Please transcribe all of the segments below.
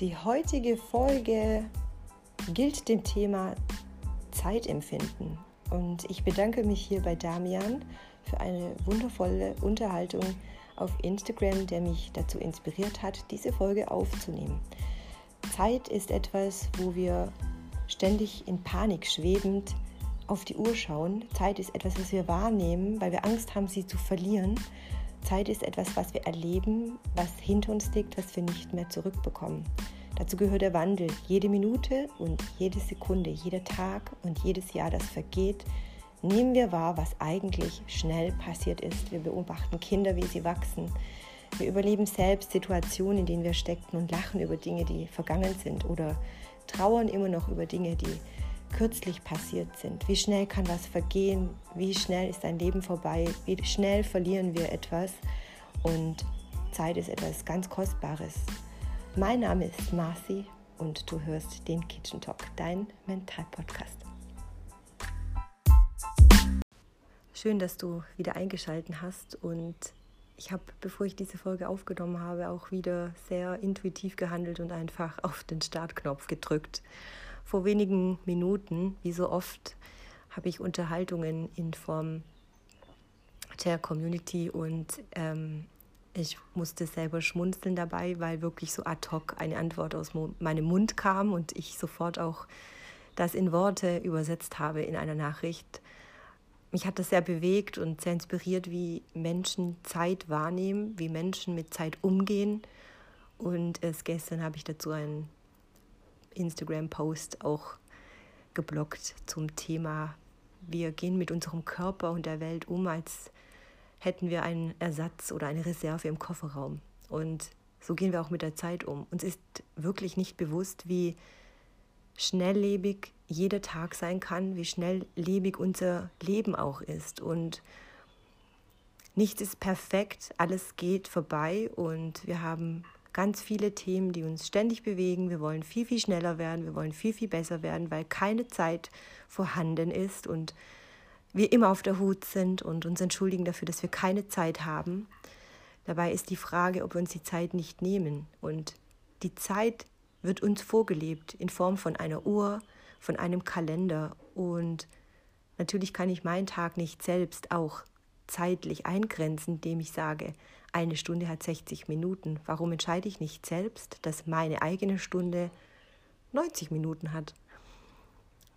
Die heutige Folge gilt dem Thema Zeitempfinden. Und ich bedanke mich hier bei Damian für eine wundervolle Unterhaltung auf Instagram, der mich dazu inspiriert hat, diese Folge aufzunehmen. Zeit ist etwas, wo wir ständig in Panik schwebend auf die Uhr schauen. Zeit ist etwas, was wir wahrnehmen, weil wir Angst haben, sie zu verlieren. Zeit ist etwas, was wir erleben, was hinter uns liegt, was wir nicht mehr zurückbekommen. Dazu gehört der Wandel. Jede Minute und jede Sekunde, jeder Tag und jedes Jahr, das vergeht, nehmen wir wahr, was eigentlich schnell passiert ist. Wir beobachten Kinder, wie sie wachsen. Wir überleben selbst Situationen, in denen wir steckten und lachen über Dinge, die vergangen sind oder trauern immer noch über Dinge, die kürzlich passiert sind. Wie schnell kann was vergehen? Wie schnell ist ein Leben vorbei? Wie schnell verlieren wir etwas? Und Zeit ist etwas ganz Kostbares. Mein Name ist Marci und du hörst den Kitchen Talk, dein Mental-Podcast. Schön, dass du wieder eingeschaltet hast und ich habe, bevor ich diese Folge aufgenommen habe, auch wieder sehr intuitiv gehandelt und einfach auf den Startknopf gedrückt vor wenigen Minuten, wie so oft, habe ich Unterhaltungen in Form der Community und ähm, ich musste selber schmunzeln dabei, weil wirklich so ad hoc eine Antwort aus meinem Mund kam und ich sofort auch das in Worte übersetzt habe in einer Nachricht. Mich hat das sehr bewegt und sehr inspiriert, wie Menschen Zeit wahrnehmen, wie Menschen mit Zeit umgehen. Und erst gestern habe ich dazu einen Instagram-Post auch geblockt zum Thema, wir gehen mit unserem Körper und der Welt um, als hätten wir einen Ersatz oder eine Reserve im Kofferraum. Und so gehen wir auch mit der Zeit um. Uns ist wirklich nicht bewusst, wie schnelllebig jeder Tag sein kann, wie schnelllebig unser Leben auch ist. Und nichts ist perfekt, alles geht vorbei und wir haben ganz viele Themen, die uns ständig bewegen. Wir wollen viel, viel schneller werden, wir wollen viel, viel besser werden, weil keine Zeit vorhanden ist und wir immer auf der Hut sind und uns entschuldigen dafür, dass wir keine Zeit haben. Dabei ist die Frage, ob wir uns die Zeit nicht nehmen. Und die Zeit wird uns vorgelebt in Form von einer Uhr, von einem Kalender. Und natürlich kann ich meinen Tag nicht selbst auch zeitlich eingrenzen, indem ich sage, eine Stunde hat 60 Minuten. Warum entscheide ich nicht selbst, dass meine eigene Stunde 90 Minuten hat?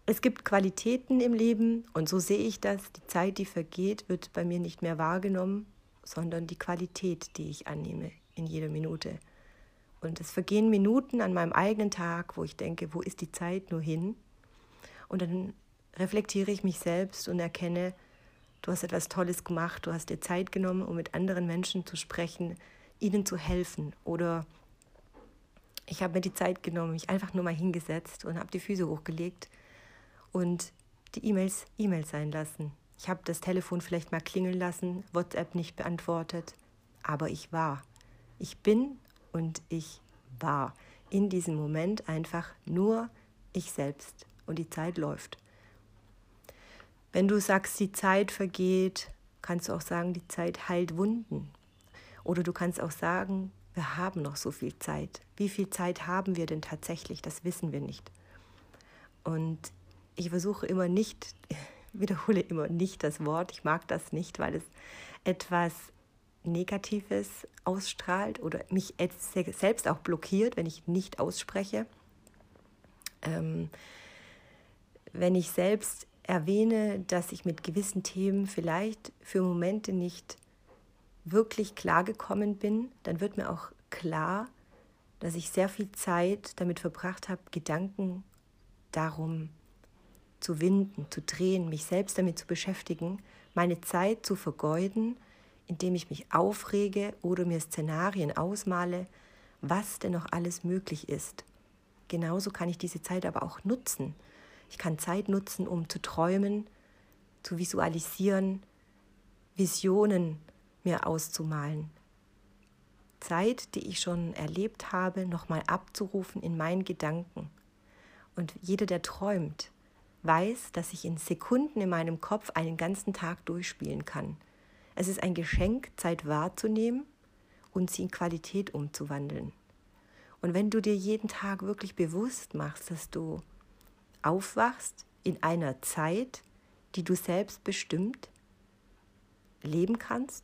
Es gibt Qualitäten im Leben und so sehe ich das. Die Zeit, die vergeht, wird bei mir nicht mehr wahrgenommen, sondern die Qualität, die ich annehme in jeder Minute. Und es vergehen Minuten an meinem eigenen Tag, wo ich denke, wo ist die Zeit nur hin? Und dann reflektiere ich mich selbst und erkenne, du hast etwas Tolles gemacht, du hast dir Zeit genommen, um mit anderen Menschen zu sprechen, ihnen zu helfen. Oder ich habe mir die Zeit genommen, mich einfach nur mal hingesetzt und habe die Füße hochgelegt und die E-Mails E-Mails sein lassen. Ich habe das Telefon vielleicht mal klingeln lassen, WhatsApp nicht beantwortet, aber ich war. Ich bin und ich war in diesem Moment einfach nur ich selbst und die Zeit läuft. Wenn du sagst, die Zeit vergeht, kannst du auch sagen, die Zeit heilt Wunden. Oder du kannst auch sagen, wir haben noch so viel Zeit. Wie viel Zeit haben wir denn tatsächlich? Das wissen wir nicht. Und ich versuche immer nicht, wiederhole immer nicht das Wort. Ich mag das nicht, weil es etwas Negatives ausstrahlt oder mich selbst auch blockiert, wenn ich nicht ausspreche. Ähm, wenn ich selbst erwähne, dass ich mit gewissen Themen vielleicht für Momente nicht wirklich klargekommen bin, dann wird mir auch klar, dass ich sehr viel Zeit damit verbracht habe, Gedanken darum zu winden, zu drehen, mich selbst damit zu beschäftigen, meine Zeit zu vergeuden, indem ich mich aufrege oder mir Szenarien ausmale, was denn noch alles möglich ist. Genauso kann ich diese Zeit aber auch nutzen, ich kann Zeit nutzen, um zu träumen, zu visualisieren, Visionen mir auszumalen. Zeit, die ich schon erlebt habe, nochmal abzurufen in meinen Gedanken. Und jeder, der träumt, weiß, dass ich in Sekunden in meinem Kopf einen ganzen Tag durchspielen kann. Es ist ein Geschenk, Zeit wahrzunehmen und sie in Qualität umzuwandeln. Und wenn du dir jeden Tag wirklich bewusst machst, dass du aufwachst in einer Zeit, die du selbst bestimmt leben kannst,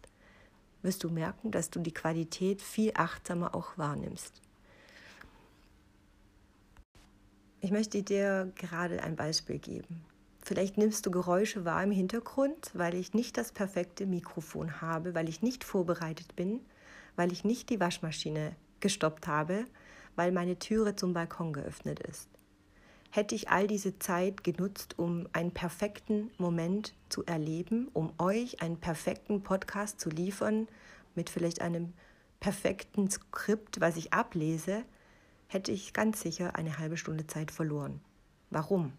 wirst du merken, dass du die Qualität viel achtsamer auch wahrnimmst. Ich möchte dir gerade ein Beispiel geben. Vielleicht nimmst du Geräusche wahr im Hintergrund, weil ich nicht das perfekte Mikrofon habe, weil ich nicht vorbereitet bin, weil ich nicht die Waschmaschine gestoppt habe, weil meine Türe zum Balkon geöffnet ist. Hätte ich all diese Zeit genutzt, um einen perfekten Moment zu erleben, um euch einen perfekten Podcast zu liefern, mit vielleicht einem perfekten Skript, was ich ablese, hätte ich ganz sicher eine halbe Stunde Zeit verloren. Warum?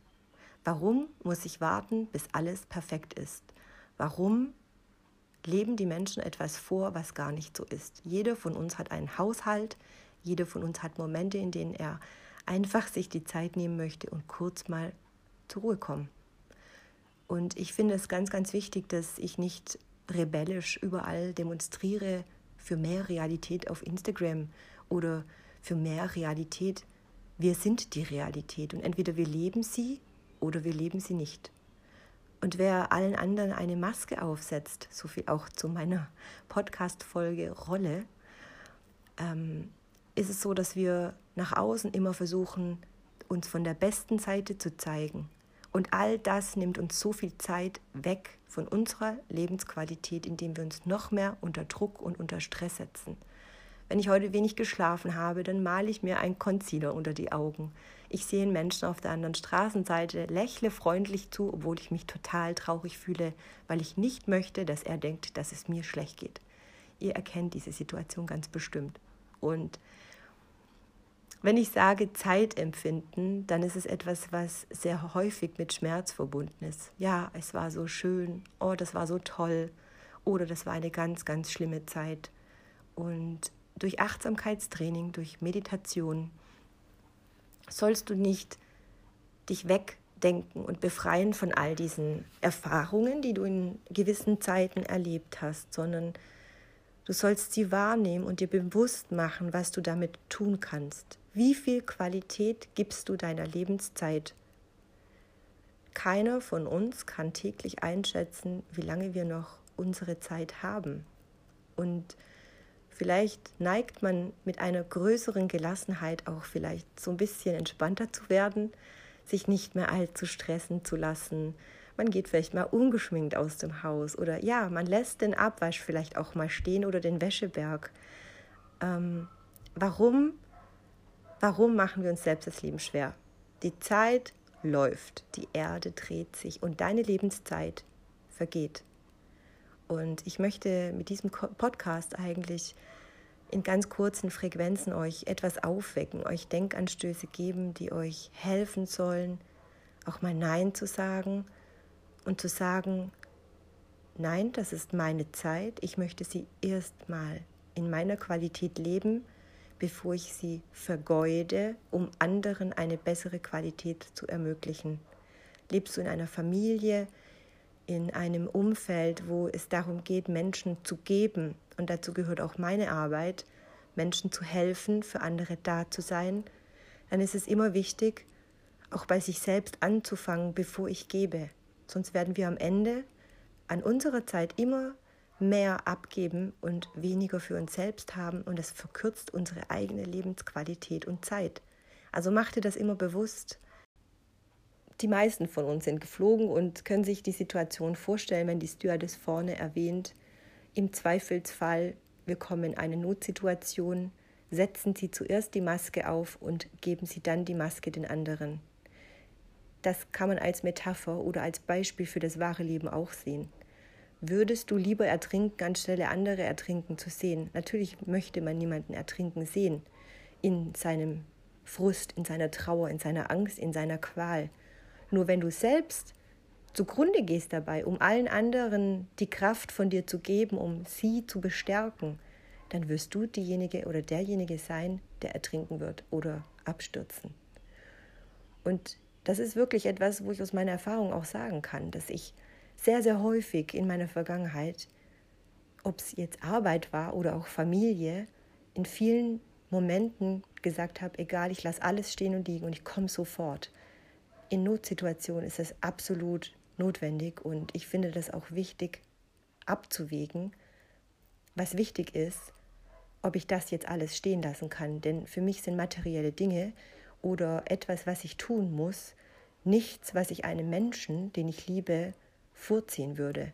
Warum muss ich warten, bis alles perfekt ist? Warum leben die Menschen etwas vor, was gar nicht so ist? Jeder von uns hat einen Haushalt, jeder von uns hat Momente, in denen er einfach sich die Zeit nehmen möchte und kurz mal zur Ruhe kommen. Und ich finde es ganz, ganz wichtig, dass ich nicht rebellisch überall demonstriere für mehr Realität auf Instagram oder für mehr Realität. Wir sind die Realität und entweder wir leben sie oder wir leben sie nicht. Und wer allen anderen eine Maske aufsetzt, so viel auch zu meiner Podcast-Folge Rolle, ähm, ist es so, dass wir nach außen immer versuchen, uns von der besten Seite zu zeigen. Und all das nimmt uns so viel Zeit weg von unserer Lebensqualität, indem wir uns noch mehr unter Druck und unter Stress setzen. Wenn ich heute wenig geschlafen habe, dann male ich mir ein Concealer unter die Augen. Ich sehe einen Menschen auf der anderen Straßenseite, lächle freundlich zu, obwohl ich mich total traurig fühle, weil ich nicht möchte, dass er denkt, dass es mir schlecht geht. Ihr erkennt diese Situation ganz bestimmt. Und wenn ich sage Zeit empfinden, dann ist es etwas, was sehr häufig mit Schmerz verbunden ist. Ja, es war so schön, oh, das war so toll, oder das war eine ganz, ganz schlimme Zeit. Und durch Achtsamkeitstraining, durch Meditation sollst du nicht dich wegdenken und befreien von all diesen Erfahrungen, die du in gewissen Zeiten erlebt hast, sondern du sollst sie wahrnehmen und dir bewusst machen, was du damit tun kannst. Wie viel Qualität gibst du deiner Lebenszeit? Keiner von uns kann täglich einschätzen, wie lange wir noch unsere Zeit haben. Und Vielleicht neigt man mit einer größeren Gelassenheit auch vielleicht so ein bisschen entspannter zu werden, sich nicht mehr allzu stressen zu lassen. Man geht vielleicht mal ungeschminkt aus dem Haus oder ja, man lässt den Abwasch vielleicht auch mal stehen oder den Wäscheberg. Ähm, warum, warum machen wir uns selbst das Leben schwer? Die Zeit läuft, die Erde dreht sich und deine Lebenszeit vergeht. Und ich möchte mit diesem Podcast eigentlich in ganz kurzen Frequenzen euch etwas aufwecken, euch Denkanstöße geben, die euch helfen sollen, auch mal Nein zu sagen und zu sagen, nein, das ist meine Zeit, ich möchte sie erstmal in meiner Qualität leben, bevor ich sie vergeude, um anderen eine bessere Qualität zu ermöglichen. Lebst du in einer Familie, in einem Umfeld, wo es darum geht, Menschen zu geben, und dazu gehört auch meine Arbeit, Menschen zu helfen, für andere da zu sein, dann ist es immer wichtig, auch bei sich selbst anzufangen, bevor ich gebe. Sonst werden wir am Ende an unserer Zeit immer mehr abgeben und weniger für uns selbst haben und es verkürzt unsere eigene Lebensqualität und Zeit. Also mach dir das immer bewusst die meisten von uns sind geflogen und können sich die Situation vorstellen, wenn die Stewardess vorne erwähnt, im Zweifelsfall, wir kommen in eine Notsituation, setzen Sie zuerst die Maske auf und geben Sie dann die Maske den anderen. Das kann man als Metapher oder als Beispiel für das wahre Leben auch sehen. Würdest du lieber ertrinken, anstelle andere ertrinken zu sehen? Natürlich möchte man niemanden ertrinken sehen, in seinem Frust, in seiner Trauer, in seiner Angst, in seiner Qual. Nur wenn du selbst zugrunde gehst dabei, um allen anderen die Kraft von dir zu geben, um sie zu bestärken, dann wirst du diejenige oder derjenige sein, der ertrinken wird oder abstürzen. Und das ist wirklich etwas, wo ich aus meiner Erfahrung auch sagen kann, dass ich sehr, sehr häufig in meiner Vergangenheit, ob es jetzt Arbeit war oder auch Familie, in vielen Momenten gesagt habe, egal, ich lasse alles stehen und liegen und ich komme sofort. In Notsituationen ist es absolut notwendig und ich finde das auch wichtig abzuwägen, was wichtig ist, ob ich das jetzt alles stehen lassen kann. Denn für mich sind materielle Dinge oder etwas, was ich tun muss, nichts, was ich einem Menschen, den ich liebe, vorziehen würde.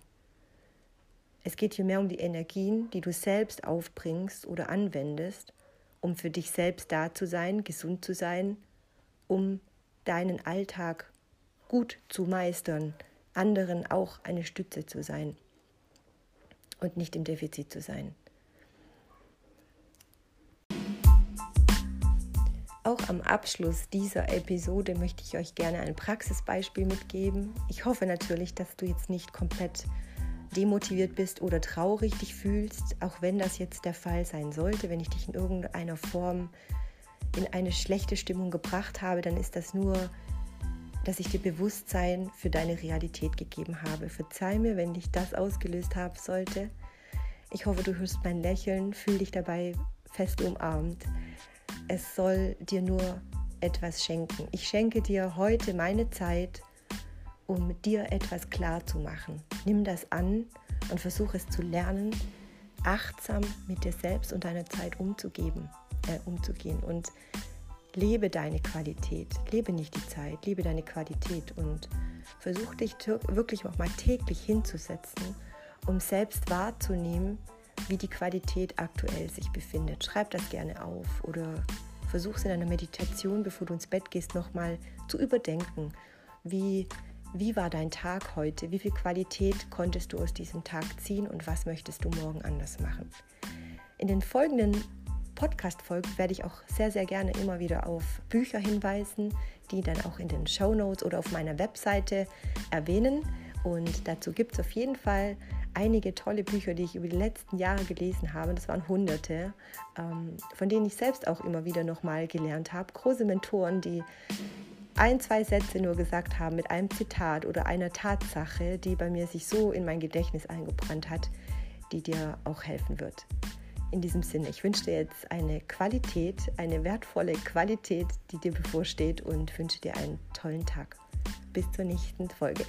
Es geht hier mehr um die Energien, die du selbst aufbringst oder anwendest, um für dich selbst da zu sein, gesund zu sein, um deinen Alltag gut zu meistern, anderen auch eine Stütze zu sein und nicht im Defizit zu sein. Auch am Abschluss dieser Episode möchte ich euch gerne ein Praxisbeispiel mitgeben. Ich hoffe natürlich, dass du jetzt nicht komplett demotiviert bist oder traurig dich fühlst, auch wenn das jetzt der Fall sein sollte, wenn ich dich in irgendeiner Form in eine schlechte Stimmung gebracht habe, dann ist das nur, dass ich dir Bewusstsein für deine Realität gegeben habe. Verzeih mir, wenn dich das ausgelöst haben sollte. Ich hoffe, du hörst mein Lächeln, fühl dich dabei fest umarmt es soll dir nur etwas schenken. Ich schenke dir heute meine Zeit, um dir etwas klar zu machen. Nimm das an und versuche es zu lernen, achtsam mit dir selbst und deiner Zeit umzugeben, äh, umzugehen und lebe deine Qualität, lebe nicht die Zeit, lebe deine Qualität und versuche dich wirklich auch mal täglich hinzusetzen, um selbst wahrzunehmen, wie die Qualität aktuell sich befindet. Schreib das gerne auf oder versuch es in einer Meditation, bevor du ins Bett gehst, nochmal zu überdenken. Wie, wie war dein Tag heute? Wie viel Qualität konntest du aus diesem Tag ziehen und was möchtest du morgen anders machen? In den folgenden Podcast-Folgen werde ich auch sehr, sehr gerne immer wieder auf Bücher hinweisen, die dann auch in den Show Notes oder auf meiner Webseite erwähnen. Und dazu gibt es auf jeden Fall einige tolle Bücher, die ich über die letzten Jahre gelesen habe. Das waren hunderte, ähm, von denen ich selbst auch immer wieder nochmal gelernt habe. Große Mentoren, die ein, zwei Sätze nur gesagt haben mit einem Zitat oder einer Tatsache, die bei mir sich so in mein Gedächtnis eingebrannt hat, die dir auch helfen wird. In diesem Sinne, ich wünsche dir jetzt eine Qualität, eine wertvolle Qualität, die dir bevorsteht und wünsche dir einen tollen Tag. Bis zur nächsten Folge.